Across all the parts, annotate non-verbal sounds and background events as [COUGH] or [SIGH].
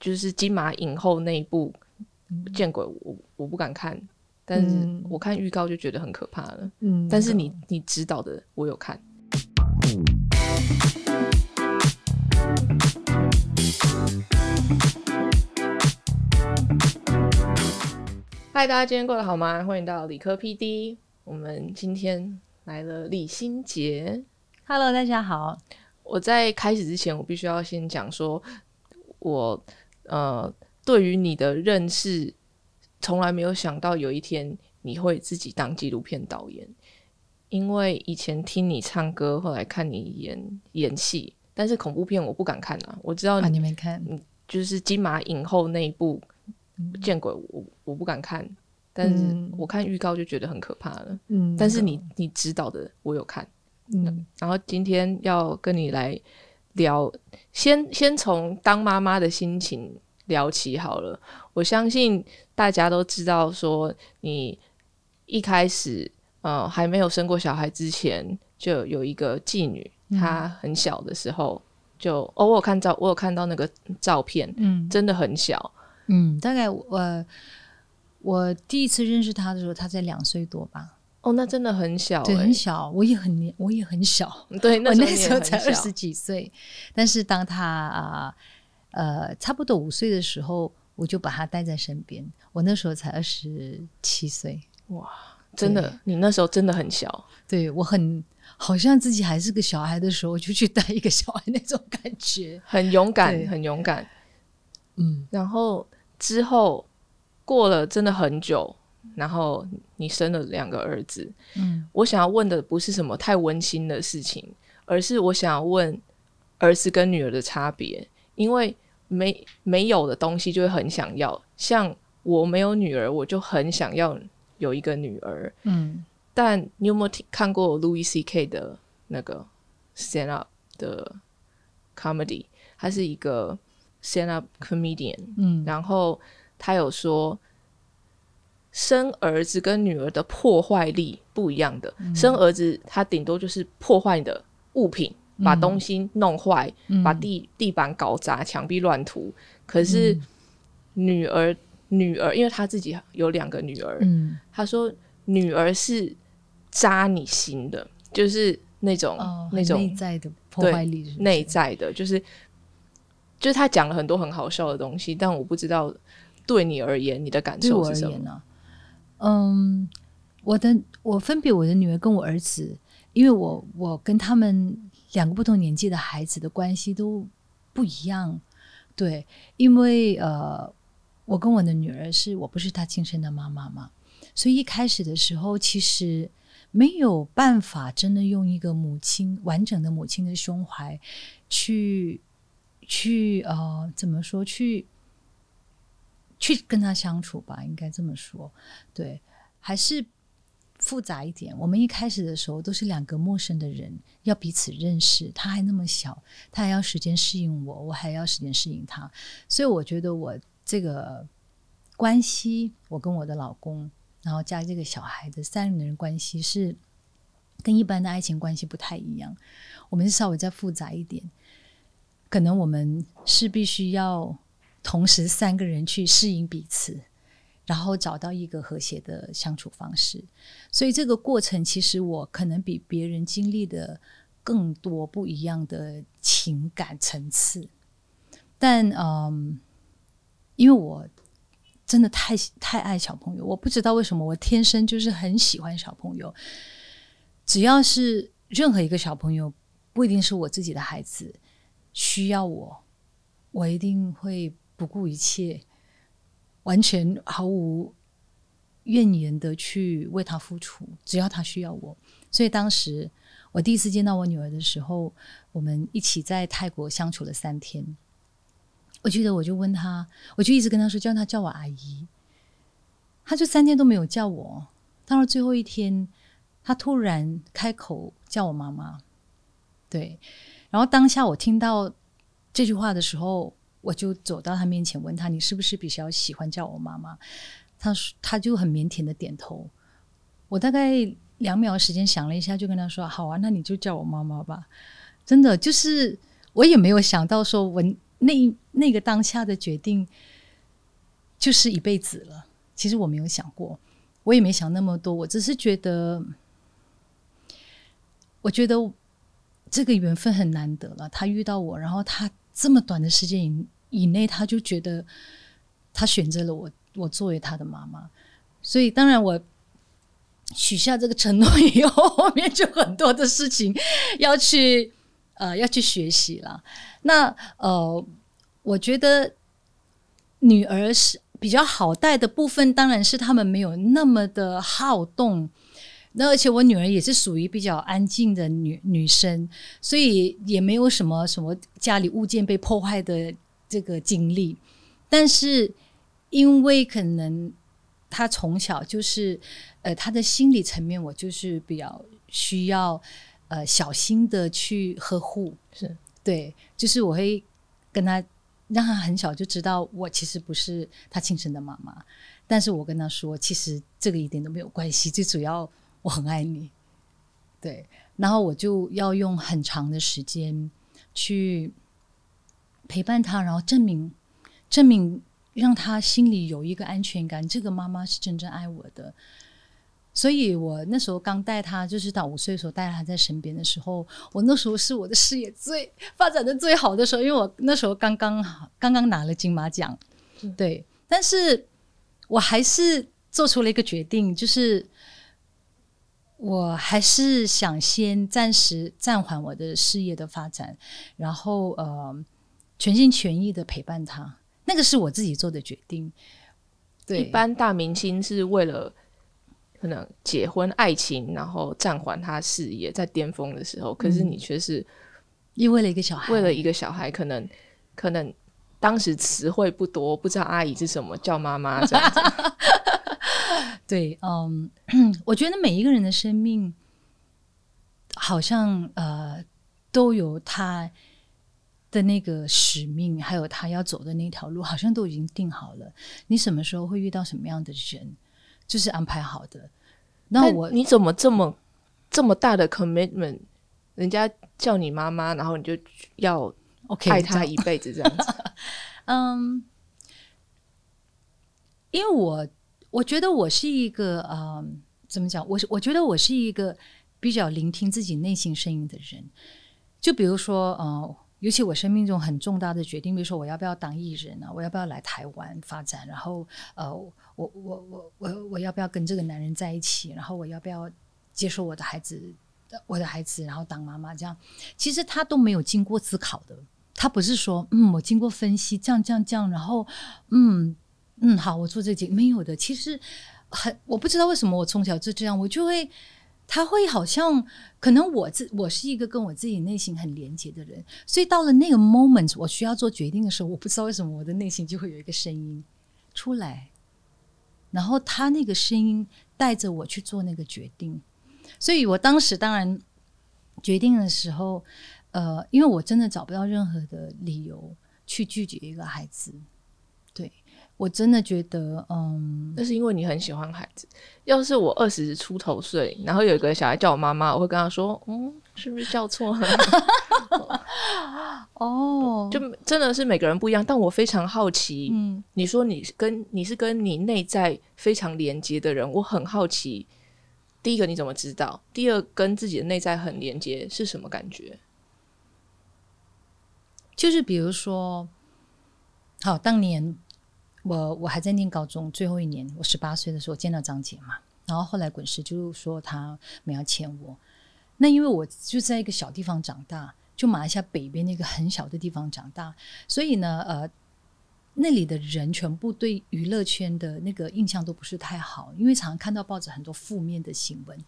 就是金马影后那一部《见鬼》，我我不敢看，但是我看预告就觉得很可怕了。嗯，但是你你指导的我有看。嗨，大家今天过得好吗？欢迎到理科 PD，我们今天来了李心杰。Hello，大家好。我在开始之前，我必须要先讲说，我呃，对于你的认识，从来没有想到有一天你会自己当纪录片导演。因为以前听你唱歌，后来看你演演戏，但是恐怖片我不敢看啊。我知道你没看，就是金马影后那一部《见鬼》，我我不敢看，但是我看预告就觉得很可怕了。嗯，但是你你指导的我有看。嗯，然后今天要跟你来聊，先先从当妈妈的心情聊起好了。我相信大家都知道，说你一开始呃还没有生过小孩之前，就有一个妓女，她很小的时候就哦，我有看照，我有看到那个照片，嗯，真的很小，嗯，大概我我第一次认识她的时候，她才两岁多吧。哦，那真的很小，对，很小。我也很年，我也很小，对，[LAUGHS] 我那时候才二十几岁。但是当他啊，呃，差不多五岁的时候，我就把他带在身边。我那时候才二十七岁，哇，真的，你那时候真的很小。对我很好像自己还是个小孩的时候，就去带一个小孩那种感觉，很勇敢，很勇敢。嗯，然后之后过了真的很久。然后你生了两个儿子，嗯，我想要问的不是什么太温馨的事情，而是我想要问儿子跟女儿的差别，因为没没有的东西就会很想要，像我没有女儿，我就很想要有一个女儿，嗯，但你有没有听看过 Louis C K 的那个 stand up 的 comedy？他是一个 stand up comedian，嗯，然后他有说。生儿子跟女儿的破坏力不一样的，生儿子他顶多就是破坏你的物品，把东西弄坏，把地地板搞砸，墙壁乱涂。可是女儿，女儿，因为她自己有两个女儿，她说女儿是扎你心的，就是那种那种内在的破坏力，内在的，就是就是他讲了很多很好笑的东西，但我不知道对你而言，你的感受是什么？嗯，我的我分别我的女儿跟我儿子，因为我我跟他们两个不同年纪的孩子的关系都不一样，对，因为呃，我跟我的女儿是我不是她亲生的妈妈嘛，所以一开始的时候其实没有办法真的用一个母亲完整的母亲的胸怀去去呃怎么说去。去跟他相处吧，应该这么说。对，还是复杂一点。我们一开始的时候都是两个陌生的人，要彼此认识。他还那么小，他还要时间适应我，我还要时间适应他。所以我觉得我这个关系，我跟我的老公，然后加这个小孩的三个人关系，是跟一般的爱情关系不太一样。我们稍微再复杂一点，可能我们是必须要。同时，三个人去适应彼此，然后找到一个和谐的相处方式。所以，这个过程其实我可能比别人经历的更多不一样的情感层次。但，嗯，因为我真的太太爱小朋友，我不知道为什么我天生就是很喜欢小朋友。只要是任何一个小朋友，不一定是我自己的孩子，需要我，我一定会。不顾一切，完全毫无怨言的去为他付出，只要他需要我。所以当时我第一次见到我女儿的时候，我们一起在泰国相处了三天。我记得我就问他，我就一直跟他说，叫他叫我阿姨。他就三天都没有叫我，到了最后一天，他突然开口叫我妈妈。对，然后当下我听到这句话的时候。我就走到他面前，问他：“你是不是比较喜欢叫我妈妈？”他说：“他就很腼腆的点头。”我大概两秒时间想了一下，就跟他说：“好啊，那你就叫我妈妈吧。”真的就是我也没有想到说，我那那个当下的决定就是一辈子了。其实我没有想过，我也没想那么多，我只是觉得，我觉得这个缘分很难得了。他遇到我，然后他这么短的时间以以内，他就觉得他选择了我，我作为他的妈妈。所以，当然我许下这个承诺以后，后 [LAUGHS] 面就很多的事情要去呃要去学习了。那呃，我觉得女儿是比较好带的部分，当然是他们没有那么的好动。那而且我女儿也是属于比较安静的女女生，所以也没有什么什么家里物件被破坏的这个经历。但是因为可能她从小就是呃她的心理层面，我就是比较需要呃小心的去呵护。是。对，就是我会跟他让他很小就知道我其实不是他亲生的妈妈，但是我跟他说，其实这个一点都没有关系，最主要我很爱你。对，然后我就要用很长的时间去陪伴他，然后证明证明让他心里有一个安全感，这个妈妈是真正爱我的。所以我那时候刚带他，就是到五岁的时候带他在身边的时候，我那时候是我的事业最发展的最好的时候，因为我那时候刚刚刚刚拿了金马奖，对。但是我还是做出了一个决定，就是我还是想先暂时暂缓我的事业的发展，然后呃全心全意的陪伴他。那个是我自己做的决定。对，一般大明星是为了。可能结婚、爱情，然后暂缓他事业在巅峰的时候，可是你却是因为了一个小孩，为了一个小孩，可能可能当时词汇不多，不知道阿姨是什么，叫妈妈这样子。[LAUGHS] 对，嗯，我觉得每一个人的生命好像呃都有他的那个使命，还有他要走的那条路，好像都已经定好了。你什么时候会遇到什么样的人？就是安排好的，那我你怎么这么这么大的 commitment？人家叫你妈妈，然后你就要爱他一辈子这样子？[LAUGHS] 嗯，因为我我觉得我是一个呃，怎么讲？我我觉得我是一个比较聆听自己内心声音的人。就比如说，呃。尤其我生命中很重大的决定，比如说我要不要当艺人啊，我要不要来台湾发展，然后呃，我我我我我要不要跟这个男人在一起，然后我要不要接受我的孩子，我的孩子，然后当妈妈这样，其实他都没有经过思考的，他不是说嗯，我经过分析这样这样这样，然后嗯嗯好，我做这件没有的，其实很我不知道为什么我从小就这样，我就会。他会好像可能我自我是一个跟我自己内心很连接的人，所以到了那个 moment 我需要做决定的时候，我不知道为什么我的内心就会有一个声音出来，然后他那个声音带着我去做那个决定，所以我当时当然决定的时候，呃，因为我真的找不到任何的理由去拒绝一个孩子，我真的觉得，嗯，那是因为你很喜欢孩子。要是我二十出头岁，然后有一个小孩叫我妈妈，我会跟他说：“嗯，是不是叫错了？” [LAUGHS] 哦，就真的是每个人不一样。但我非常好奇，嗯，你说你跟你是跟你内在非常连接的人，我很好奇。第一个你怎么知道？第二，跟自己的内在很连接是什么感觉？就是比如说，好，当年。我我还在念高中最后一年，我十八岁的时候见到张姐嘛，然后后来滚石就说他们要签我，那因为我就在一个小地方长大，就马来西亚北边那个很小的地方长大，所以呢，呃，那里的人全部对娱乐圈的那个印象都不是太好，因为常常看到报纸很多负面的新闻，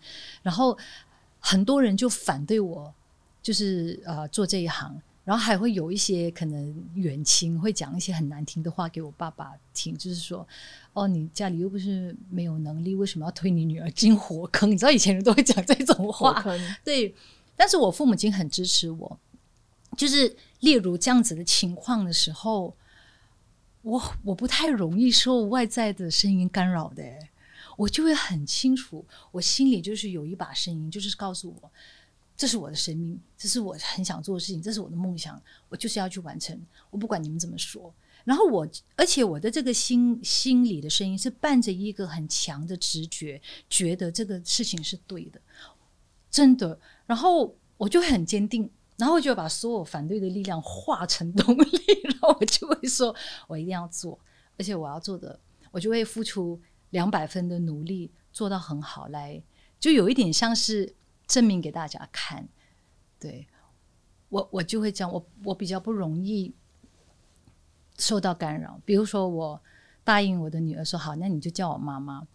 然后很多人就反对我，就是呃做这一行。然后还会有一些可能远亲会讲一些很难听的话给我爸爸听，就是说，哦，你家里又不是没有能力，为什么要推你女儿进火坑？你知道以前人都会讲这种话，[LAUGHS] 对。但是我父母亲很支持我，就是例如这样子的情况的时候，我我不太容易受外在的声音干扰的，我就会很清楚，我心里就是有一把声音，就是告诉我。这是我的生命，这是我很想做的事情，这是我的梦想，我就是要去完成。我不管你们怎么说。然后我，而且我的这个心心里的声音是伴着一个很强的直觉，觉得这个事情是对的，真的。然后我就很坚定，然后就把所有反对的力量化成动力，[LAUGHS] 然后我就会说，我一定要做，而且我要做的，我就会付出两百分的努力，做到很好，来就有一点像是证明给大家看。对我，我就会这样，我我比较不容易。受到干扰，比如说我答应我的女儿说好，那你就叫我妈妈。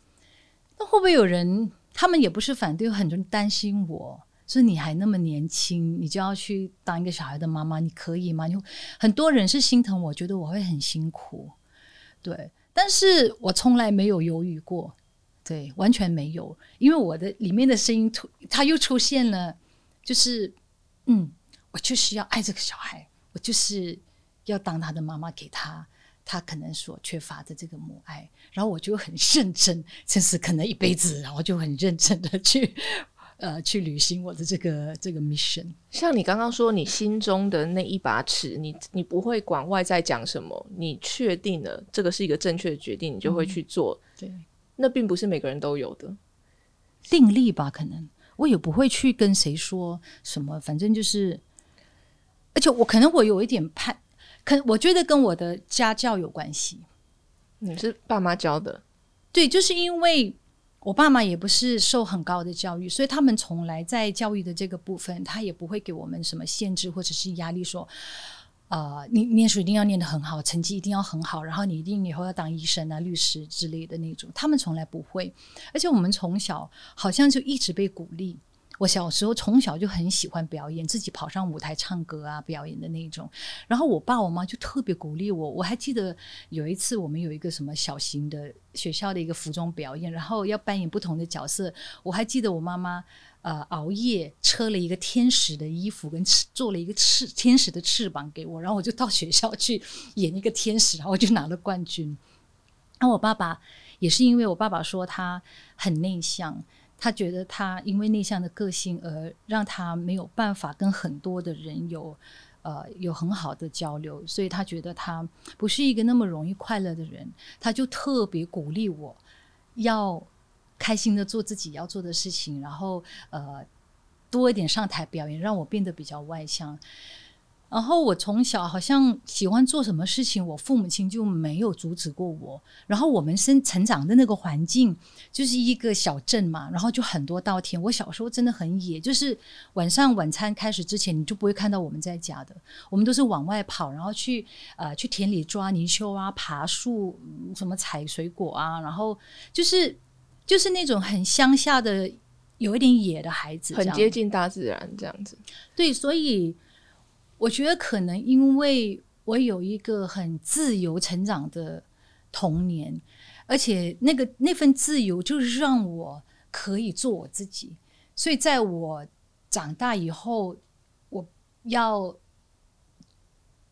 那会不会有人他们也不是反对，有很多人担心我说你还那么年轻，你就要去当一个小孩的妈妈，你可以吗？你很多人是心疼我，觉得我会很辛苦，对。但是我从来没有犹豫过，对，完全没有，因为我的里面的声音突，他又出现了，就是嗯，我就是要爱这个小孩，我就是。要当他的妈妈，给他他可能所缺乏的这个母爱，然后我就很认真，甚至可能一辈子，然后就很认真的去呃去履行我的这个这个 mission。像你刚刚说，你心中的那一把尺，你你不会管外在讲什么，你确定了这个是一个正确的决定，你就会去做。对，那并不是每个人都有的定力吧？可能我也不会去跟谁说什么，反正就是，而且我可能我有一点怕。可我觉得跟我的家教有关系，你是爸妈教的，对，就是因为我爸妈也不是受很高的教育，所以他们从来在教育的这个部分，他也不会给我们什么限制或者是压力，说，啊，你念书一定要念得很好，成绩一定要很好，然后你一定以后要当医生啊、律师之类的那种，他们从来不会，而且我们从小好像就一直被鼓励。我小时候从小就很喜欢表演，自己跑上舞台唱歌啊，表演的那种。然后我爸我妈就特别鼓励我。我还记得有一次我们有一个什么小型的学校的一个服装表演，然后要扮演不同的角色。我还记得我妈妈呃熬夜车了一个天使的衣服，跟做了一个翅天使的翅膀给我，然后我就到学校去演一个天使，然后我就拿了冠军。然后我爸爸也是因为我爸爸说他很内向。他觉得他因为内向的个性而让他没有办法跟很多的人有呃有很好的交流，所以他觉得他不是一个那么容易快乐的人。他就特别鼓励我要开心的做自己要做的事情，然后呃多一点上台表演，让我变得比较外向。然后我从小好像喜欢做什么事情，我父母亲就没有阻止过我。然后我们生成长的那个环境就是一个小镇嘛，然后就很多稻田。我小时候真的很野，就是晚上晚餐开始之前，你就不会看到我们在家的。我们都是往外跑，然后去呃去田里抓泥鳅啊，爬树，什么采水果啊，然后就是就是那种很乡下的，有一点野的孩子，很接近大自然这样子。对，所以。我觉得可能因为我有一个很自由成长的童年，而且那个那份自由就是让我可以做我自己，所以在我长大以后，我要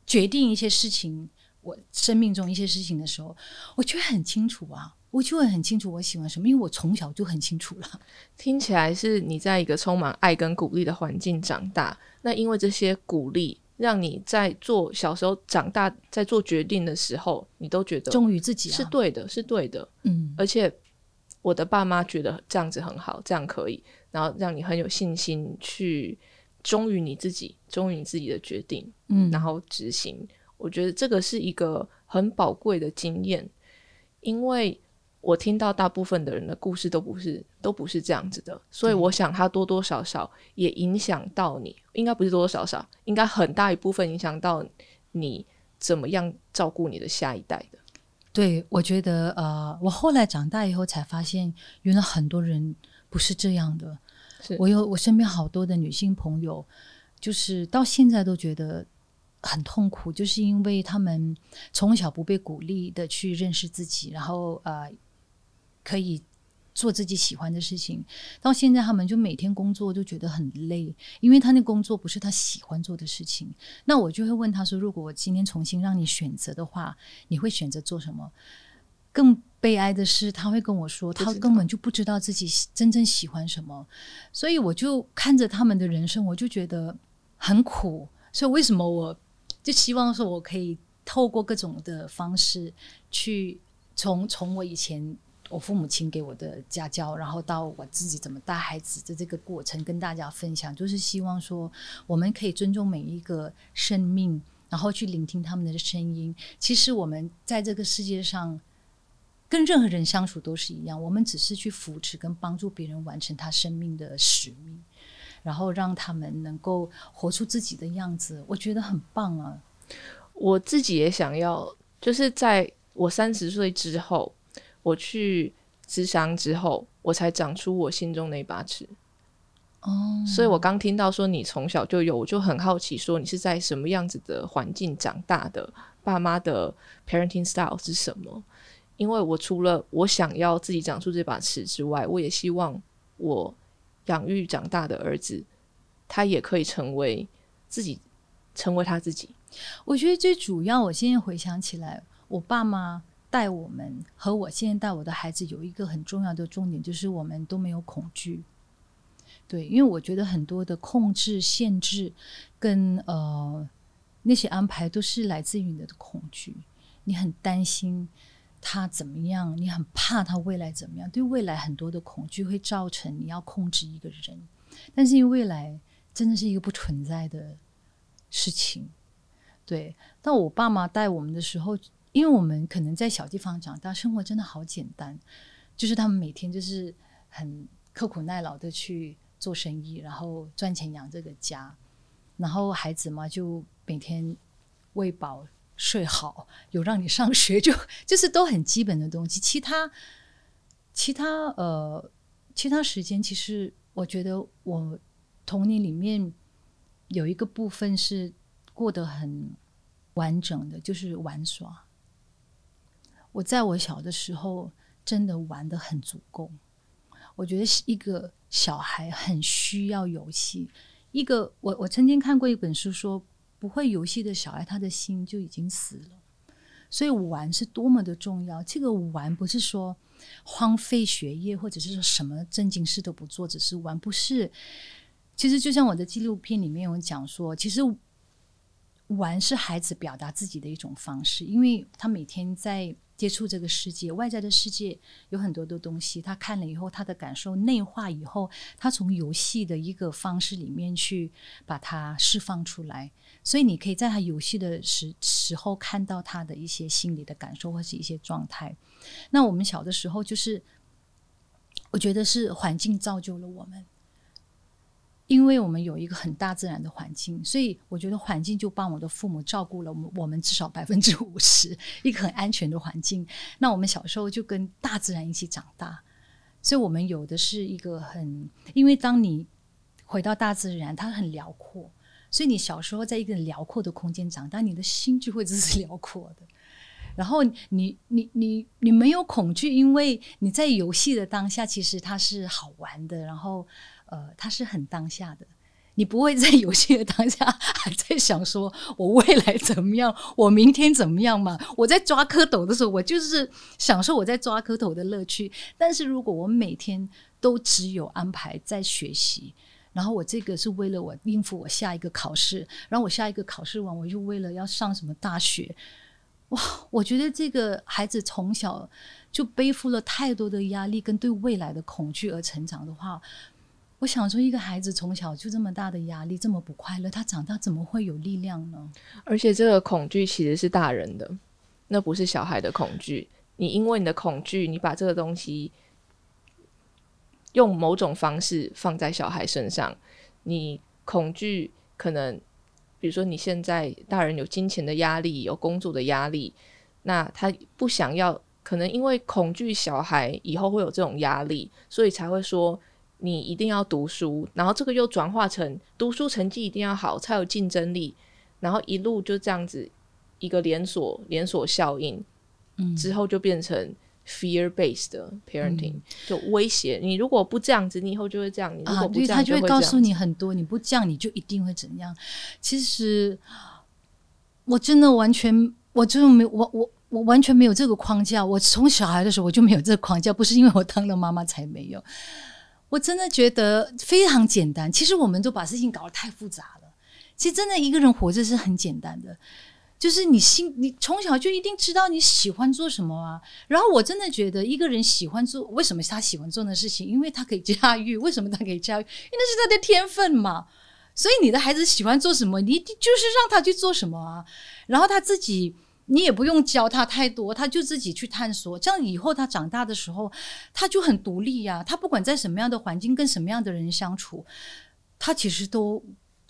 决定一些事情，我生命中一些事情的时候，我觉得很清楚啊，我就会很清楚我喜欢什么，因为我从小就很清楚了。[LAUGHS] 听起来是你在一个充满爱跟鼓励的环境长大。那因为这些鼓励，让你在做小时候长大在做决定的时候，你都觉得忠于自己是对的，是对的。嗯，而且我的爸妈觉得这样子很好，这样可以，然后让你很有信心去忠于你自己，忠于你自己的决定，嗯，然后执行。我觉得这个是一个很宝贵的经验，因为。我听到大部分的人的故事都不是都不是这样子的，所以我想他多多少少也影响到你，应该不是多多少少，应该很大一部分影响到你怎么样照顾你的下一代的。对，我觉得呃，我后来长大以后才发现，原来很多人不是这样的。是我有我身边好多的女性朋友，就是到现在都觉得很痛苦，就是因为他们从小不被鼓励的去认识自己，然后呃。可以做自己喜欢的事情，到现在他们就每天工作就觉得很累，因为他那工作不是他喜欢做的事情。那我就会问他说：“如果我今天重新让你选择的话，你会选择做什么？”更悲哀的是，他会跟我说，他根本就不知道自己真正喜欢什么，所以我就看着他们的人生，我就觉得很苦。所以为什么我就希望说，我可以透过各种的方式，去从从我以前我父母亲给我的家教，然后到我自己怎么带孩子的这个过程，跟大家分享，就是希望说，我们可以尊重每一个生命。然后去聆听他们的声音。其实我们在这个世界上，跟任何人相处都是一样。我们只是去扶持跟帮助别人完成他生命的使命，然后让他们能够活出自己的样子。我觉得很棒啊！我自己也想要，就是在我三十岁之后，我去咨商之后，我才长出我心中那把尺。哦，所以我刚听到说你从小就有，我就很好奇，说你是在什么样子的环境长大的？爸妈的 parenting style 是什么？因为我除了我想要自己长出这把尺之外，我也希望我养育长大的儿子，他也可以成为自己，成为他自己。我觉得最主要，我现在回想起来，我爸妈带我们和我现在带我的孩子有一个很重要的重点，就是我们都没有恐惧。对，因为我觉得很多的控制、限制跟呃那些安排，都是来自于你的恐惧。你很担心他怎么样，你很怕他未来怎么样。对未来很多的恐惧会造成你要控制一个人，但是因为未来真的是一个不存在的事情。对，但我爸妈带我们的时候，因为我们可能在小地方长大，生活真的好简单，就是他们每天就是很刻苦耐劳的去。做生意，然后赚钱养这个家，然后孩子嘛就每天喂饱睡好，有让你上学，就 [LAUGHS] 就是都很基本的东西。其他其他呃其他时间，其实我觉得我童年里面有一个部分是过得很完整的，就是玩耍。我在我小的时候真的玩的很足够。我觉得一个小孩很需要游戏。一个我我曾经看过一本书，说不会游戏的小孩，他的心就已经死了。所以玩是多么的重要。这个玩不是说荒废学业，或者是说什么正经事都不做，只是玩，不是。其实就像我的纪录片里面有讲说，其实玩是孩子表达自己的一种方式，因为他每天在。接触这个世界，外在的世界有很多的东西，他看了以后，他的感受内化以后，他从游戏的一个方式里面去把它释放出来。所以你可以在他游戏的时时候看到他的一些心理的感受或是一些状态。那我们小的时候，就是我觉得是环境造就了我们。因为我们有一个很大自然的环境，所以我觉得环境就帮我的父母照顾了我们，我们至少百分之五十一个很安全的环境。那我们小时候就跟大自然一起长大，所以我们有的是一个很，因为当你回到大自然，它很辽阔，所以你小时候在一个辽阔的空间长大，你的心就会是辽阔的。然后你你你你没有恐惧，因为你在游戏的当下，其实它是好玩的，然后。呃，它是很当下的，你不会在游戏的当下还在想说我未来怎么样，我明天怎么样嘛？[LAUGHS] 我在抓蝌蚪的时候，我就是享受我在抓蝌蚪的乐趣。但是如果我每天都只有安排在学习，然后我这个是为了我应付我下一个考试，然后我下一个考试完，我又为了要上什么大学，哇！我觉得这个孩子从小就背负了太多的压力跟对未来的恐惧而成长的话。我想说，一个孩子从小就这么大的压力，这么不快乐，他长大怎么会有力量呢？而且这个恐惧其实是大人的，那不是小孩的恐惧。你因为你的恐惧，你把这个东西用某种方式放在小孩身上。你恐惧可能，比如说你现在大人有金钱的压力，有工作的压力，那他不想要，可能因为恐惧小孩以后会有这种压力，所以才会说。你一定要读书，然后这个又转化成读书成绩一定要好才有竞争力，然后一路就这样子一个连锁连锁效应，嗯，之后就变成 fear based 的 parenting，就威胁你如果不这样子，你以后就会这样。你如果不这样，他就会告诉你很多，你不这样你就一定会怎样。其实我真的完全，我就没我我。我完全没有这个框架。我从小孩的时候我就没有这个框架，不是因为我当了妈妈才没有。我真的觉得非常简单。其实我们都把事情搞得太复杂了。其实真的一个人活着是很简单的，就是你心，你从小就一定知道你喜欢做什么啊。然后我真的觉得一个人喜欢做，为什么他喜欢做的事情？因为他可以驾驭。为什么他可以驾驭？因为那是他的天分嘛。所以你的孩子喜欢做什么，你就是让他去做什么啊。然后他自己，你也不用教他太多，他就自己去探索。这样以后他长大的时候，他就很独立呀。他不管在什么样的环境，跟什么样的人相处，他其实都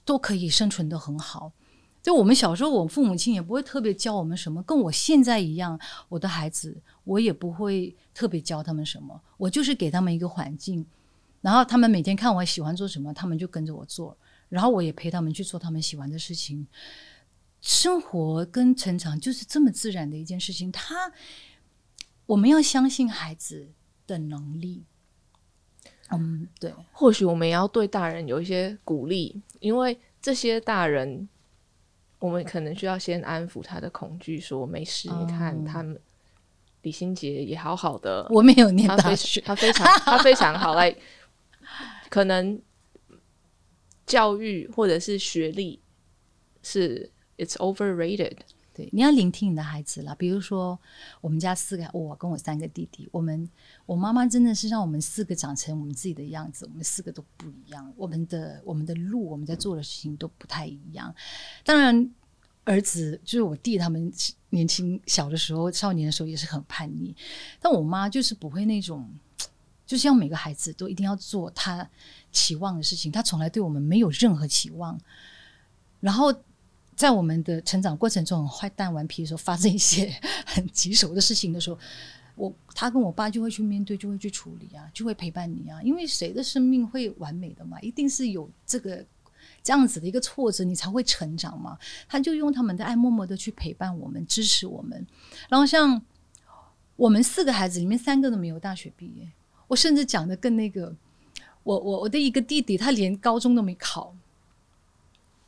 都可以生存的很好。就我们小时候，我父母亲也不会特别教我们什么，跟我现在一样，我的孩子我也不会特别教他们什么，我就是给他们一个环境，然后他们每天看我喜欢做什么，他们就跟着我做。然后我也陪他们去做他们喜欢的事情，生活跟成长就是这么自然的一件事情。他，我们要相信孩子的能力。嗯，对。或许我们也要对大人有一些鼓励，因为这些大人，我们可能需要先安抚他的恐惧，说没事。你看，他们李心洁也好好的，我没有念大学，他非常他非常好，[LAUGHS] 来可能。教育或者是学历是 it's overrated。对，你要聆听你的孩子啦。比如说，我们家四个，我跟我三个弟弟，我们我妈妈真的是让我们四个长成我们自己的样子。我们四个都不一样，我们的我们的路，我们在做的事情都不太一样。当然，儿子就是我弟，他们年轻小的时候，少年的时候也是很叛逆。但我妈就是不会那种，就像每个孩子都一定要做他。期望的事情，他从来对我们没有任何期望。然后在我们的成长过程中，坏蛋顽皮的时候，发生一些 [LAUGHS] 很棘手的事情的时候，我他跟我爸就会去面对，就会去处理啊，就会陪伴你啊。因为谁的生命会完美的嘛？一定是有这个这样子的一个挫折，你才会成长嘛。他就用他们的爱，默默的去陪伴我们，支持我们。然后像我们四个孩子里面，三个都没有大学毕业。我甚至讲的更那个。我我我的一个弟弟，他连高中都没考，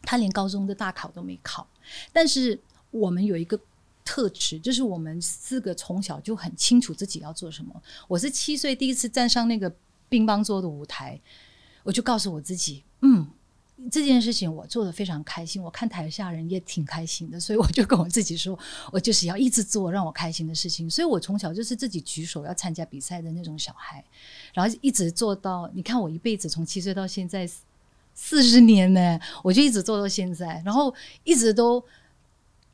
他连高中的大考都没考。但是我们有一个特质，就是我们四个从小就很清楚自己要做什么。我是七岁第一次站上那个乒乓桌的舞台，我就告诉我自己，嗯。这件事情我做的非常开心，我看台下人也挺开心的，所以我就跟我自己说，我就是要一直做让我开心的事情。所以我从小就是自己举手要参加比赛的那种小孩，然后一直做到，你看我一辈子从七岁到现在四十年呢，我就一直做到现在，然后一直都。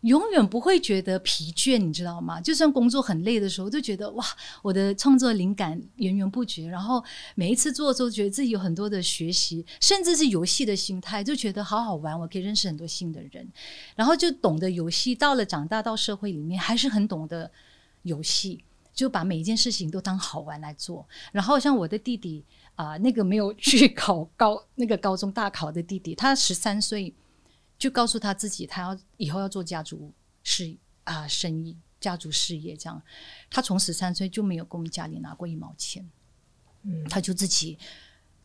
永远不会觉得疲倦，你知道吗？就算工作很累的时候，都觉得哇，我的创作灵感源源不绝。然后每一次做的时候，觉得自己有很多的学习，甚至是游戏的心态，就觉得好好玩，我可以认识很多新的人。然后就懂得游戏，到了长大到社会里面，还是很懂得游戏，就把每一件事情都当好玩来做。然后像我的弟弟啊，那个没有去 [LAUGHS] 考高那个高中大考的弟弟，他十三岁。就告诉他自己，他要以后要做家族事啊生意，家族事业这样。他从十三岁就没有跟我们家里拿过一毛钱，嗯，他就自己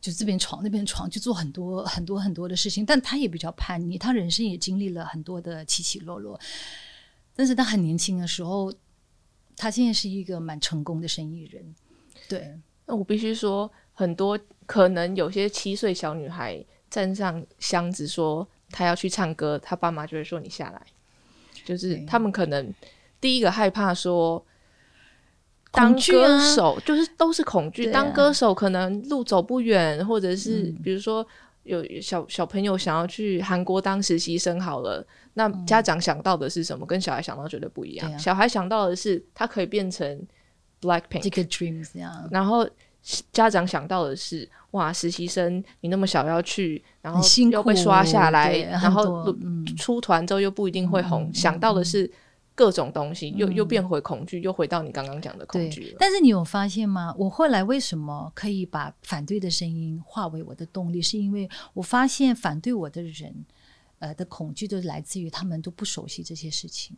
就这边闯那边闯，就做很多很多很多的事情。但他也比较叛逆，他人生也经历了很多的起起落落。但是他很年轻的时候，他现在是一个蛮成功的生意人。对，那我必须说，很多可能有些七岁小女孩站上箱子说。她要去唱歌，她爸妈就会说：“你下来。”就是他们可能第一个害怕说，当歌手就是都是恐惧。当歌手可能路走不远，或者是比如说有小小朋友想要去韩国当实习生，好了，那家长想到的是什么？跟小孩想到绝对不一样。小孩想到的是他可以变成 Black Pink，这个 dreams 这样，然后。家长想到的是，哇，实习生你那么小要去，然后又被刷下来，然后出团之后又不一定会红。想到的是各种东西，又又变回恐惧，又回到你刚刚讲的恐惧。但是你有发现吗？我后来为什么可以把反对的声音化为我的动力？是因为我发现反对我的人，呃，的恐惧都来自于他们都不熟悉这些事情，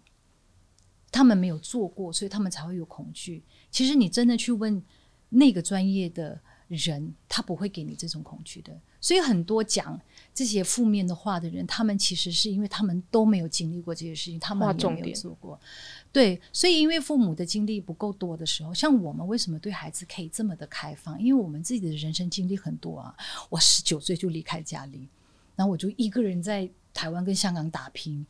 他们没有做过，所以他们才会有恐惧。其实你真的去问。那个专业的人，他不会给你这种恐惧的。所以很多讲这些负面的话的人，他们其实是因为他们都没有经历过这些事情，他们也没有做过。对，所以因为父母的经历不够多的时候，像我们为什么对孩子可以这么的开放？因为我们自己的人生经历很多啊。我十九岁就离开家里，然后我就一个人在台湾跟香港打拼，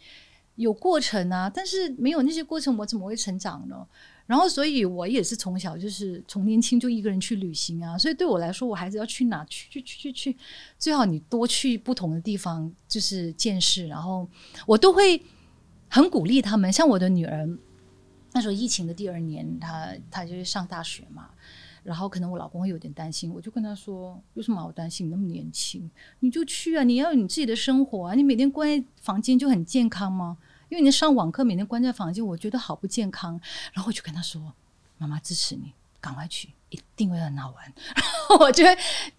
有过程啊，但是没有那些过程，我怎么会成长呢？然后，所以我也是从小就是从年轻就一个人去旅行啊，所以对我来说，我孩子要去哪去去去去去，最好你多去不同的地方，就是见识。然后我都会很鼓励他们，像我的女儿，那时候疫情的第二年，她她就是上大学嘛，然后可能我老公会有点担心，我就跟他说：“有什么好担心？你那么年轻，你就去啊！你要有你自己的生活啊！你每天关在房间就很健康吗？”因为你上网课，每天关在房间，我觉得好不健康。然后我就跟他说：“妈妈支持你，赶快去，一定会很好玩。[LAUGHS] ”然后我就，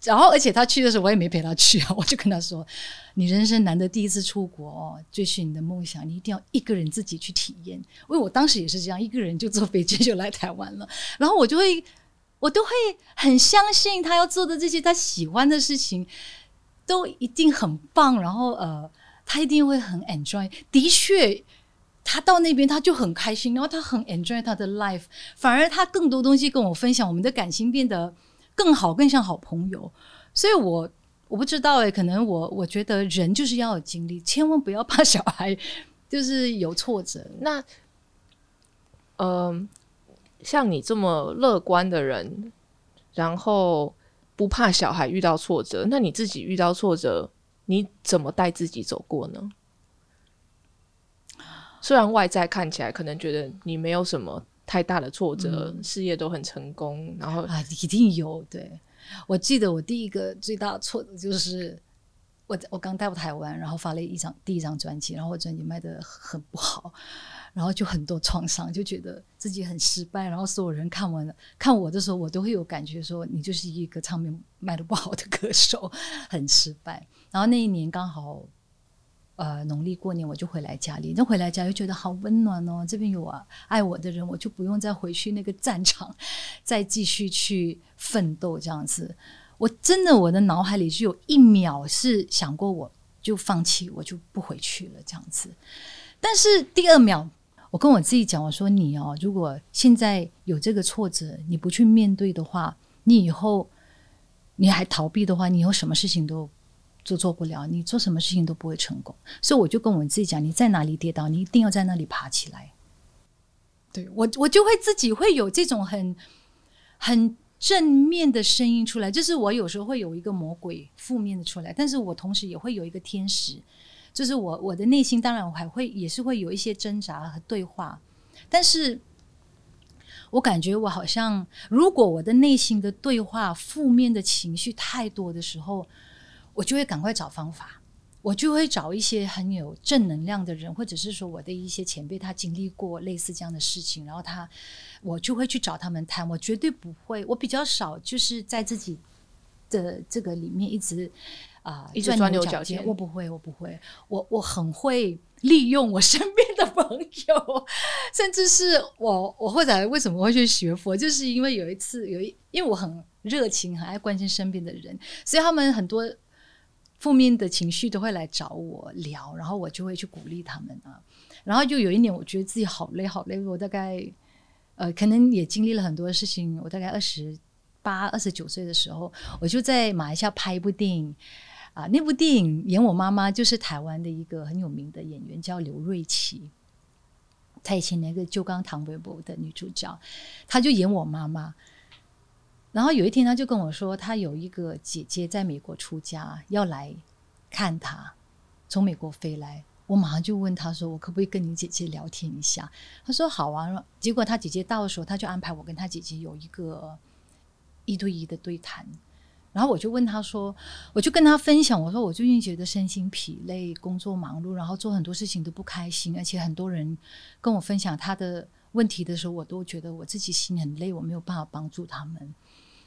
然后而且他去的时候，我也没陪他去啊。我就跟他说：“你人生难得第一次出国哦，追寻你的梦想，你一定要一个人自己去体验。”因为我当时也是这样，一个人就坐飞机 [LAUGHS] 就来台湾了。然后我就会，我都会很相信他要做的这些他喜欢的事情，都一定很棒。然后呃。他一定会很 enjoy，的确，他到那边他就很开心，然后他很 enjoy 他的 life，反而他更多东西跟我分享，我们的感情变得更好，更像好朋友。所以，我我不知道哎，可能我我觉得人就是要有经历，千万不要怕小孩就是有挫折。那，嗯，像你这么乐观的人，然后不怕小孩遇到挫折，那你自己遇到挫折？你怎么带自己走过呢？虽然外在看起来可能觉得你没有什么太大的挫折，事业都很成功，然后啊，一定有。对我记得我第一个最大的挫折就是我我刚到台湾，然后发了一张第一张专辑，然后我专辑卖的很不好。然后就很多创伤，就觉得自己很失败。然后所有人看完了看我的时候，我都会有感觉说，你就是一个唱片卖的不好的歌手，很失败。然后那一年刚好，呃，农历过年我就回来家里，那回来家又觉得好温暖哦，这边有啊爱我的人，我就不用再回去那个战场，再继续去奋斗这样子。我真的我的脑海里只有一秒是想过，我就放弃，我就不回去了这样子。但是第二秒。我跟我自己讲，我说你哦，如果现在有这个挫折，你不去面对的话，你以后你还逃避的话，你以后什么事情都就做不了，你做什么事情都不会成功。所以我就跟我自己讲，你在哪里跌倒，你一定要在那里爬起来。对我，我就会自己会有这种很很正面的声音出来，就是我有时候会有一个魔鬼负面的出来，但是我同时也会有一个天使。就是我我的内心，当然我还会也是会有一些挣扎和对话，但是我感觉我好像，如果我的内心的对话负面的情绪太多的时候，我就会赶快找方法，我就会找一些很有正能量的人，或者是说我的一些前辈，他经历过类似这样的事情，然后他我就会去找他们谈，我绝对不会，我比较少就是在自己的这个里面一直。啊一，钻牛角尖，我不会，我不会，我我很会利用我身边的朋友，甚至是我，我后来为什么会去学佛，就是因为有一次有一，因为我很热情，很爱关心身边的人，所以他们很多负面的情绪都会来找我聊，然后我就会去鼓励他们啊。然后就有一年，我觉得自己好累，好累，我大概呃，可能也经历了很多事情。我大概二十八、二十九岁的时候，我就在马来西亚拍一部电影。啊，那部电影演我妈妈就是台湾的一个很有名的演员，叫刘瑞琪。她以前那个《旧钢唐伯伯》的女主角，她就演我妈妈。然后有一天，她就跟我说，她有一个姐姐在美国出家，要来看她，从美国飞来。我马上就问她说：“我可不可以跟你姐姐聊天一下？”她说：“好啊。”结果她姐姐到的时候，她就安排我跟她姐姐有一个一对一的对谈。然后我就问他说，我就跟他分享，我说我最近觉得身心疲累，工作忙碌，然后做很多事情都不开心，而且很多人跟我分享他的问题的时候，我都觉得我自己心很累，我没有办法帮助他们，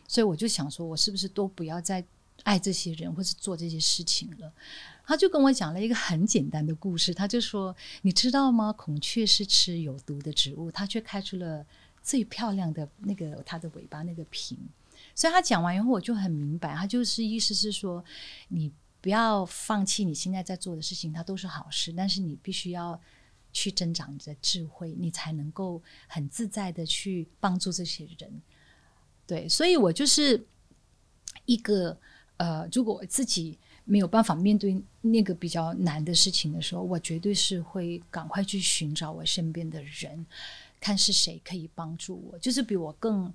所以我就想说，我是不是都不要再爱这些人，或是做这些事情了？他就跟我讲了一个很简单的故事，他就说，你知道吗？孔雀是吃有毒的植物，它却开出了最漂亮的那个它的尾巴那个屏。所以他讲完以后，我就很明白，他就是意思是说，你不要放弃你现在在做的事情，它都是好事，但是你必须要去增长你的智慧，你才能够很自在的去帮助这些人。对，所以我就是一个呃，如果我自己没有办法面对那个比较难的事情的时候，我绝对是会赶快去寻找我身边的人，看是谁可以帮助我，就是比我更。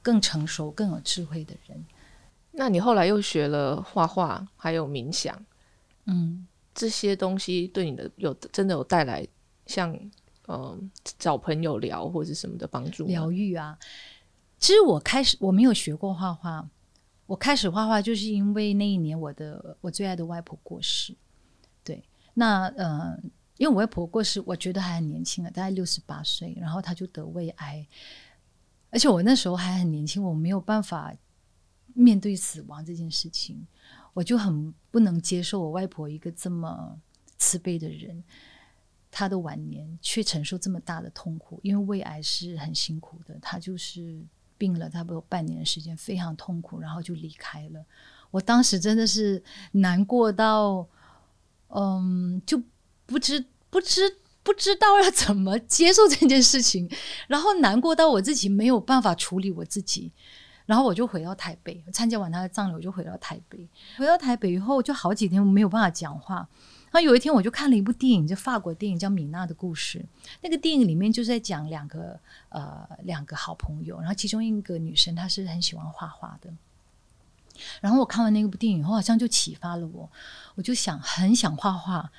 更成熟、更有智慧的人。那你后来又学了画画，还有冥想，嗯，这些东西对你的有真的有带来像嗯找朋友聊或者什么的帮助？疗愈啊！其实我开始我没有学过画画，我开始画画就是因为那一年我的我最爱的外婆过世。对，那呃，因为我外婆过世，我觉得还很年轻啊，大概六十八岁，然后她就得胃癌。而且我那时候还很年轻，我没有办法面对死亡这件事情，我就很不能接受我外婆一个这么慈悲的人，她的晚年却承受这么大的痛苦，因为胃癌是很辛苦的，她就是病了差不多半年的时间，非常痛苦，然后就离开了。我当时真的是难过到，嗯，就不知不知。不知道要怎么接受这件事情，然后难过到我自己没有办法处理我自己，然后我就回到台北参加完他的葬礼，我就回到台北。回到台北以后，就好几天没有办法讲话。然后有一天，我就看了一部电影，就法国电影叫《米娜的故事》。那个电影里面就是在讲两个呃两个好朋友，然后其中一个女生她是很喜欢画画的。然后我看完那部电影以后，好像就启发了我，我就想很想画画。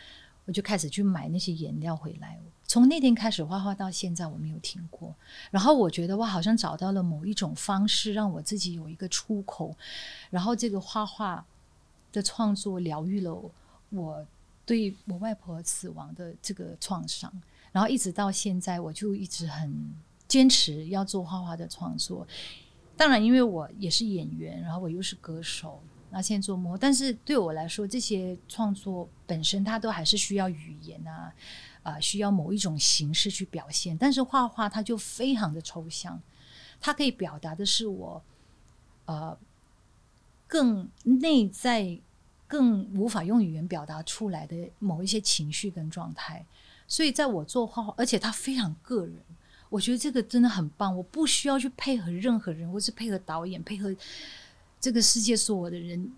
我就开始去买那些颜料回来。从那天开始画画到现在，我没有停过。然后我觉得我好像找到了某一种方式，让我自己有一个出口。然后这个画画的创作疗愈了我对我外婆死亡的这个创伤。然后一直到现在，我就一直很坚持要做画画的创作。当然，因为我也是演员，然后我又是歌手。那现在做模，但是对我来说，这些创作本身它都还是需要语言啊，啊，需要某一种形式去表现。但是画画它就非常的抽象，它可以表达的是我，呃，更内在、更无法用语言表达出来的某一些情绪跟状态。所以在我做画画，而且它非常个人，我觉得这个真的很棒。我不需要去配合任何人，或是配合导演，配合。这个世界所有的人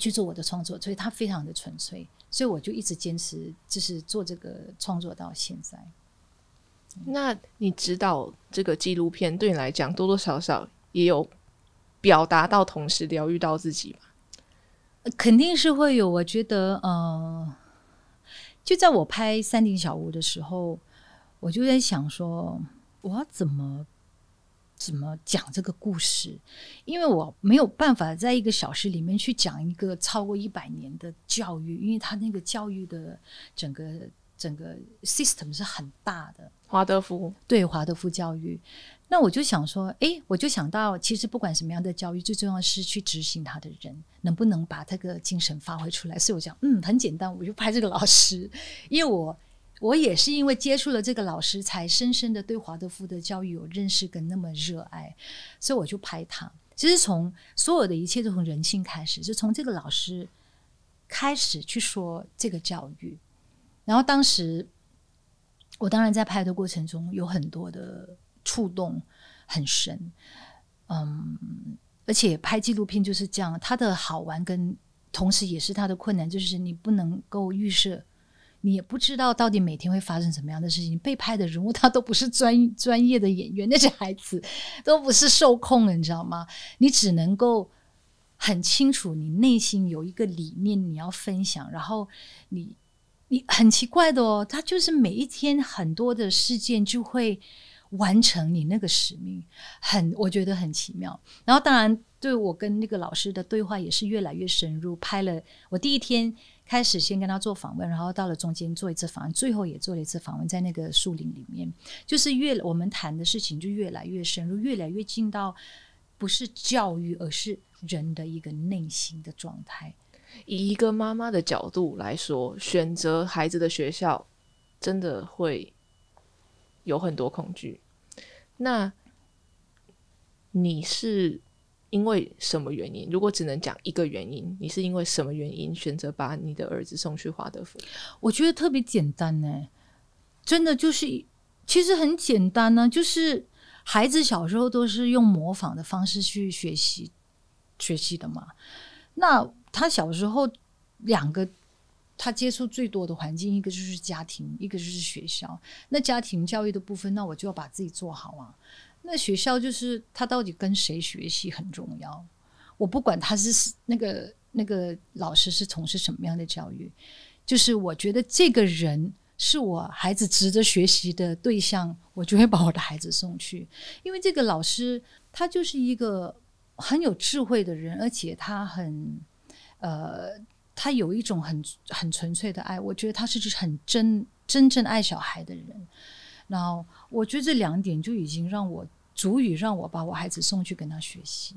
去做我的创作，所以他非常的纯粹，所以我就一直坚持，就是做这个创作到现在。那你指导这个纪录片，对你来讲多多少少也有表达到，同时疗愈到自己吧？肯定是会有。我觉得，呃，就在我拍《山顶小屋》的时候，我就在想说，我要怎么。怎么讲这个故事？因为我没有办法在一个小时里面去讲一个超过一百年的教育，因为他那个教育的整个整个 system 是很大的。华德福对华德福教育，那我就想说，哎，我就想到，其实不管什么样的教育，最重要是去执行他的人能不能把这个精神发挥出来。所以我讲，嗯，很简单，我就拍这个老师，因为我。我也是因为接触了这个老师，才深深的对华德福的教育有认识跟那么热爱，所以我就拍他。其实从所有的一切都从人性开始，就从这个老师开始去说这个教育。然后当时我当然在拍的过程中有很多的触动很深，嗯，而且拍纪录片就是这样，它的好玩跟同时也是它的困难，就是你不能够预设。你也不知道到底每天会发生什么样的事情。被拍的人物他都不是专专业的演员，那些孩子都不是受控的，你知道吗？你只能够很清楚，你内心有一个理念你要分享，然后你你很奇怪的哦，他就是每一天很多的事件就会完成你那个使命，很我觉得很奇妙。然后当然对我跟那个老师的对话也是越来越深入。拍了我第一天。开始先跟他做访问，然后到了中间做一次访问，最后也做了一次访问，在那个树林里面，就是越我们谈的事情就越来越深入，越来越进到不是教育，而是人的一个内心的状态。以一个妈妈的角度来说，选择孩子的学校真的会有很多恐惧。那你是因为什么原因？如果只能讲一个原因，你是因为什么原因选择把你的儿子送去华德福？我觉得特别简单呢，真的就是其实很简单呢，就是孩子小时候都是用模仿的方式去学习学习的嘛。那他小时候两个。他接触最多的环境，一个就是家庭，一个就是学校。那家庭教育的部分，那我就要把自己做好啊。那学校就是他到底跟谁学习很重要。我不管他是那个那个老师是从事什么样的教育，就是我觉得这个人是我孩子值得学习的对象，我就会把我的孩子送去。因为这个老师他就是一个很有智慧的人，而且他很呃。他有一种很很纯粹的爱，我觉得他是很真真正爱小孩的人。然后我觉得这两点就已经让我足以让我把我孩子送去跟他学习，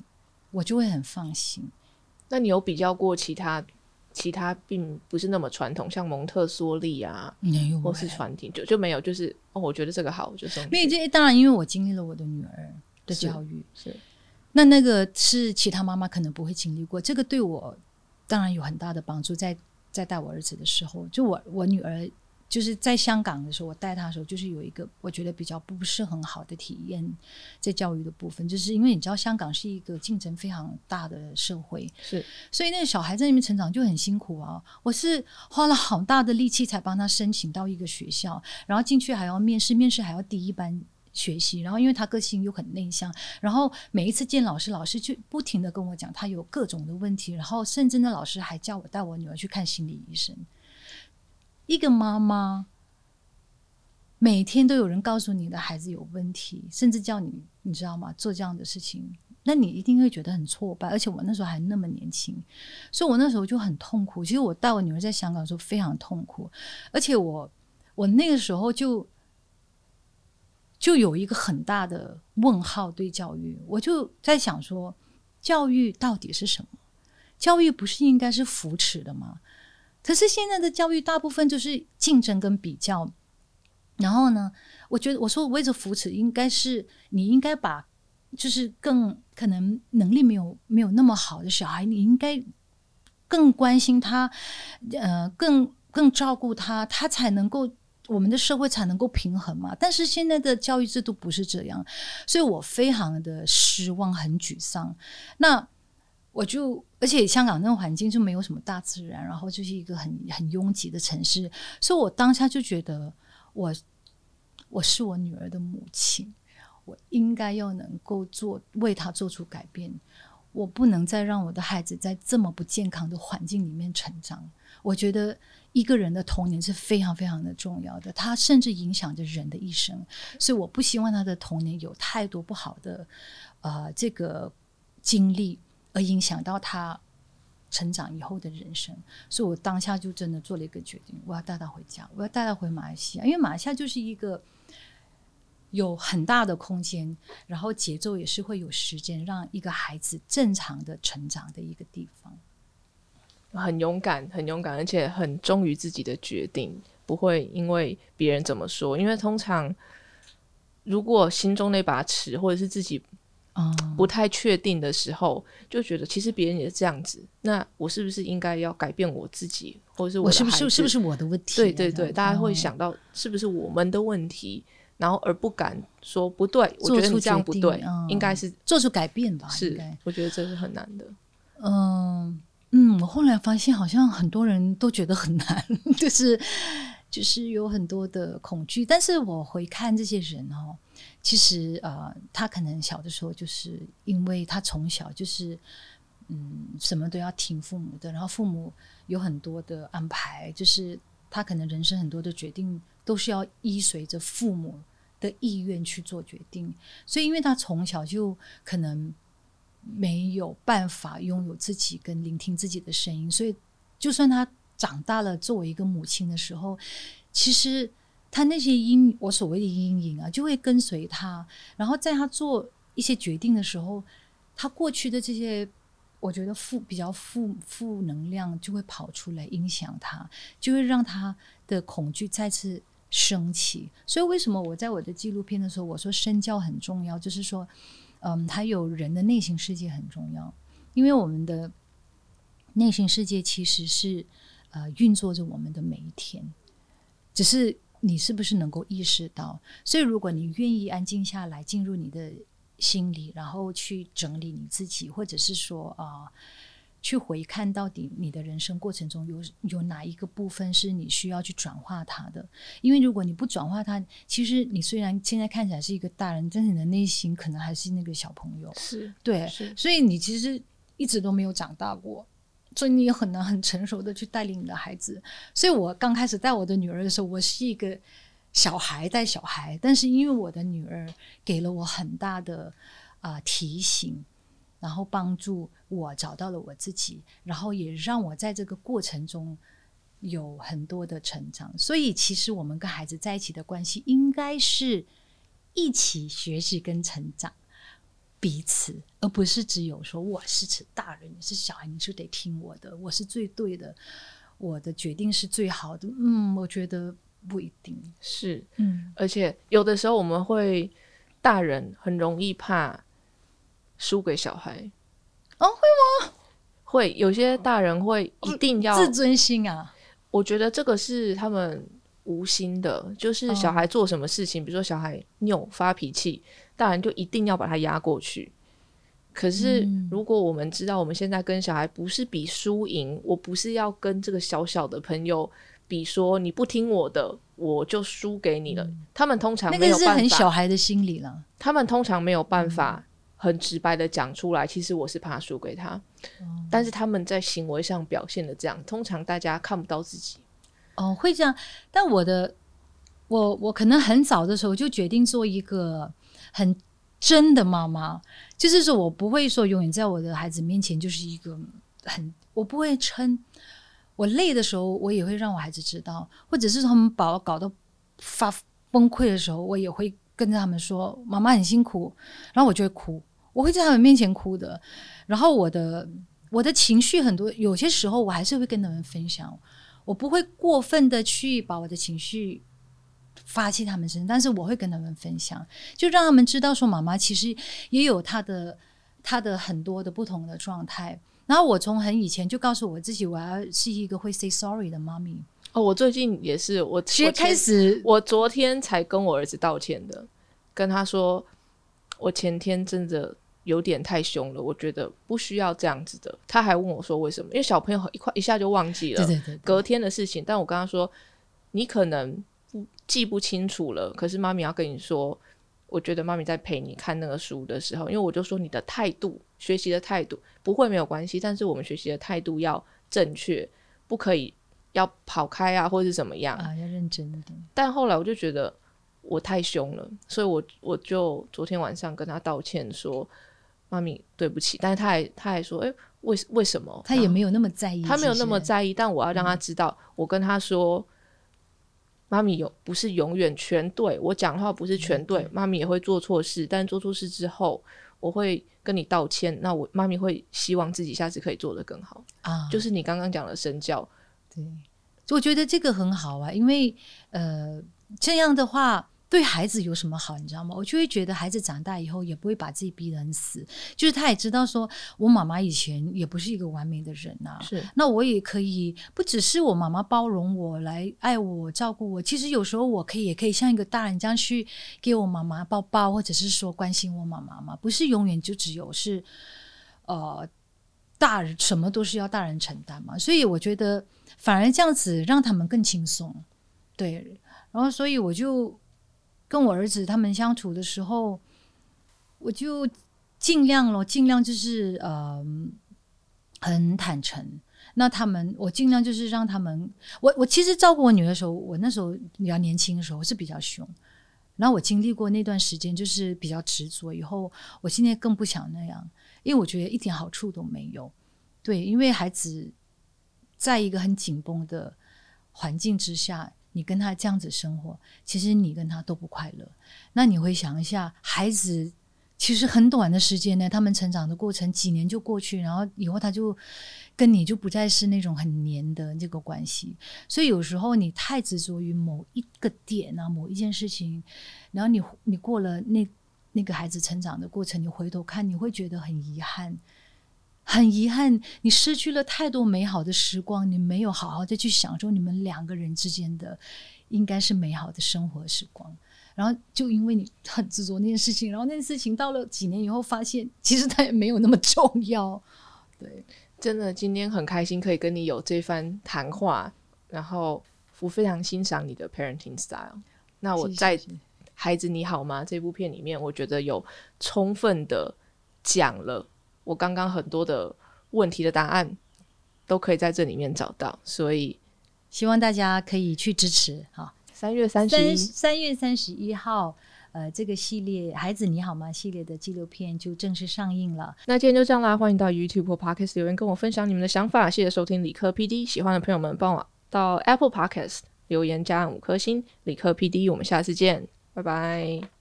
我就会很放心。那你有比较过其他其他并不是那么传统，像蒙特梭利啊，没有，或是传统就就没有，就是哦，我觉得这个好，我就送。因为这当然，因为我经历了我的女儿的教育，是那那个是其他妈妈可能不会经历过，这个对我。当然有很大的帮助，在在带我儿子的时候，就我我女儿就是在香港的时候，我带她的时候，就是有一个我觉得比较不是很好的体验，在教育的部分，就是因为你知道香港是一个竞争非常大的社会，是，所以那个小孩在那边成长就很辛苦啊。我是花了好大的力气才帮他申请到一个学校，然后进去还要面试，面试还要第一班。学习，然后因为他个性又很内向，然后每一次见老师，老师就不停的跟我讲他有各种的问题，然后甚至那老师还叫我带我女儿去看心理医生。一个妈妈每天都有人告诉你的孩子有问题，甚至叫你，你知道吗？做这样的事情，那你一定会觉得很挫败。而且我那时候还那么年轻，所以我那时候就很痛苦。其实我带我女儿在香港的时候非常痛苦，而且我我那个时候就。就有一个很大的问号对教育，我就在想说，教育到底是什么？教育不是应该是扶持的吗？可是现在的教育大部分就是竞争跟比较。然后呢，我觉得我说我为着扶持，应该是你应该把就是更可能能力没有没有那么好的小孩，你应该更关心他，呃，更更照顾他，他才能够。我们的社会才能够平衡嘛？但是现在的教育制度不是这样，所以我非常的失望，很沮丧。那我就，而且香港那种环境就没有什么大自然，然后就是一个很很拥挤的城市，所以我当下就觉得，我我是我女儿的母亲，我应该要能够做为她做出改变，我不能再让我的孩子在这么不健康的环境里面成长。我觉得。一个人的童年是非常非常的重要的，他甚至影响着人的一生，所以我不希望他的童年有太多不好的呃这个经历，而影响到他成长以后的人生。所以我当下就真的做了一个决定，我要带他回家，我要带他回马来西亚，因为马来西亚就是一个有很大的空间，然后节奏也是会有时间让一个孩子正常的成长的一个地方。很勇敢，很勇敢，而且很忠于自己的决定，不会因为别人怎么说。因为通常，如果心中那把尺或者是自己不太确定的时候，就觉得其实别人也是这样子，那我是不是应该要改变我自己，或者是我是不是是不是我的问题？对对对，大家会想到是不是我们的问题，然后而不敢说不对，我觉得你这样不对，应该是做出改变吧？是，我觉得这是很难的。嗯。后来发现好像很多人都觉得很难，[LAUGHS] 就是就是有很多的恐惧。但是我回看这些人哦，其实呃，他可能小的时候就是因为他从小就是嗯什么都要听父母的，然后父母有很多的安排，就是他可能人生很多的决定都是要依随着父母的意愿去做决定，所以因为他从小就可能。没有办法拥有自己跟聆听自己的声音，所以就算他长大了，作为一个母亲的时候，其实他那些阴，我所谓的阴影啊，就会跟随他。然后在他做一些决定的时候，他过去的这些，我觉得负比较负负能量就会跑出来影响他，就会让他的恐惧再次升起。所以为什么我在我的纪录片的时候，我说身教很重要，就是说。嗯，还有人的内心世界很重要，因为我们的内心世界其实是呃运作着我们的每一天，只是你是不是能够意识到？所以，如果你愿意安静下来，进入你的心里，然后去整理你自己，或者是说啊。去回看到底你的人生过程中有有哪一个部分是你需要去转化它的？因为如果你不转化它，其实你虽然现在看起来是一个大人，但是你的内心可能还是那个小朋友。是对，所以你其实一直都没有长大过，所以你也很难很成熟的去带领你的孩子。所以我刚开始带我的女儿的时候，我是一个小孩带小孩，但是因为我的女儿给了我很大的啊提醒。然后帮助我找到了我自己，然后也让我在这个过程中有很多的成长。所以，其实我们跟孩子在一起的关系，应该是一起学习跟成长彼此，而不是只有说我是指大人，你是小孩，你就得听我的，我是最对的，我的决定是最好的。嗯，我觉得不一定是。嗯，而且有的时候我们会大人很容易怕。输给小孩哦？会吗？会有些大人会一定要自尊心啊。我觉得这个是他们无心的，就是小孩做什么事情，比如说小孩拗发脾气，大人就一定要把他压过去。可是如果我们知道，我们现在跟小孩不是比输赢，我不是要跟这个小小的朋友比，说你不听我的，我就输给你了。他们通常那个是很小孩的心理了。他们通常没有办法。很直白的讲出来，其实我是怕输给他，但是他们在行为上表现的这样，通常大家看不到自己。哦，会这样。但我的，我我可能很早的时候就决定做一个很真的妈妈，就是说我不会说永远在我的孩子面前就是一个很，我不会撑。我累的时候，我也会让我孩子知道，或者是他们把我搞到发崩溃的时候，我也会跟着他们说：“妈妈很辛苦。”然后我就会哭。我会在他们面前哭的，然后我的我的情绪很多，有些时候我还是会跟他们分享，我不会过分的去把我的情绪发泄他们身上，但是我会跟他们分享，就让他们知道说妈妈其实也有她的她的很多的不同的状态。然后我从很以前就告诉我自己，我要是一个会 say sorry 的妈咪。哦，我最近也是，我其实开始，我昨天才跟我儿子道歉的，跟他说我前天真的。有点太凶了，我觉得不需要这样子的。他还问我说为什么？因为小朋友一块一下就忘记了，对对对，隔天的事情。但我跟他说，你可能不记不清楚了。可是妈咪要跟你说，我觉得妈咪在陪你看那个书的时候，因为我就说你的态度，学习的态度不会没有关系，但是我们学习的态度要正确，不可以要跑开啊，或者是怎么样啊，要认真的。但后来我就觉得我太凶了，所以我我就昨天晚上跟他道歉说。妈咪，对不起，但是他还他还说，哎，为为什么？他也没有那么在意，他没有那么在意，但我要让他知道，我跟他说，妈咪有不是永远全对，我讲的话不是全对，妈咪也会做错事，但做错事之后，我会跟你道歉。那我妈咪会希望自己下次可以做得更好啊，就是你刚刚讲的身教，对，我觉得这个很好啊，因为呃，这样的话。对孩子有什么好，你知道吗？我就会觉得孩子长大以后也不会把自己逼得很死，就是他也知道说，我妈妈以前也不是一个完美的人呐。是，那我也可以不只是我妈妈包容我来爱我照顾我，其实有时候我可以也可以像一个大人这样去给我妈妈抱抱，或者是说关心我妈妈嘛，不是永远就只有是呃大人什么都是要大人承担嘛。所以我觉得反而这样子让他们更轻松，对，然后所以我就。跟我儿子他们相处的时候，我就尽量咯，尽量就是呃很坦诚。那他们，我尽量就是让他们，我我其实照顾我女儿的时候，我那时候比较年轻的时候是比较凶。然后我经历过那段时间，就是比较执着。以后我现在更不想那样，因为我觉得一点好处都没有。对，因为孩子在一个很紧绷的环境之下。你跟他这样子生活，其实你跟他都不快乐。那你会想一下，孩子其实很短的时间呢，他们成长的过程几年就过去，然后以后他就跟你就不再是那种很黏的这个关系。所以有时候你太执着于某一个点啊，某一件事情，然后你你过了那那个孩子成长的过程，你回头看，你会觉得很遗憾，很遗憾，你失去了太多美好的时光，你没有好好的去享受你们两个人之间的应该是美好的生活时光。然后就因为你很执着那件事情，然后那件事情到了几年以后，发现其实它也没有那么重要。对，真的今天很开心可以跟你有这番谈话，然后我非常欣赏你的 parenting style。那我在。孩子你好吗？这部片里面，我觉得有充分的讲了我刚刚很多的问题的答案，都可以在这里面找到。所以希望大家可以去支持哈。三月三十一，三月三十一号，呃，这个系列《孩子你好吗》系列的纪录片就正式上映了。那今天就这样啦，欢迎到 YouTube 或 Podcast 留言跟我分享你们的想法。谢谢收听理科 PD，喜欢的朋友们帮我到 Apple Podcast 留言加五颗星。理科 PD，我们下次见。拜拜。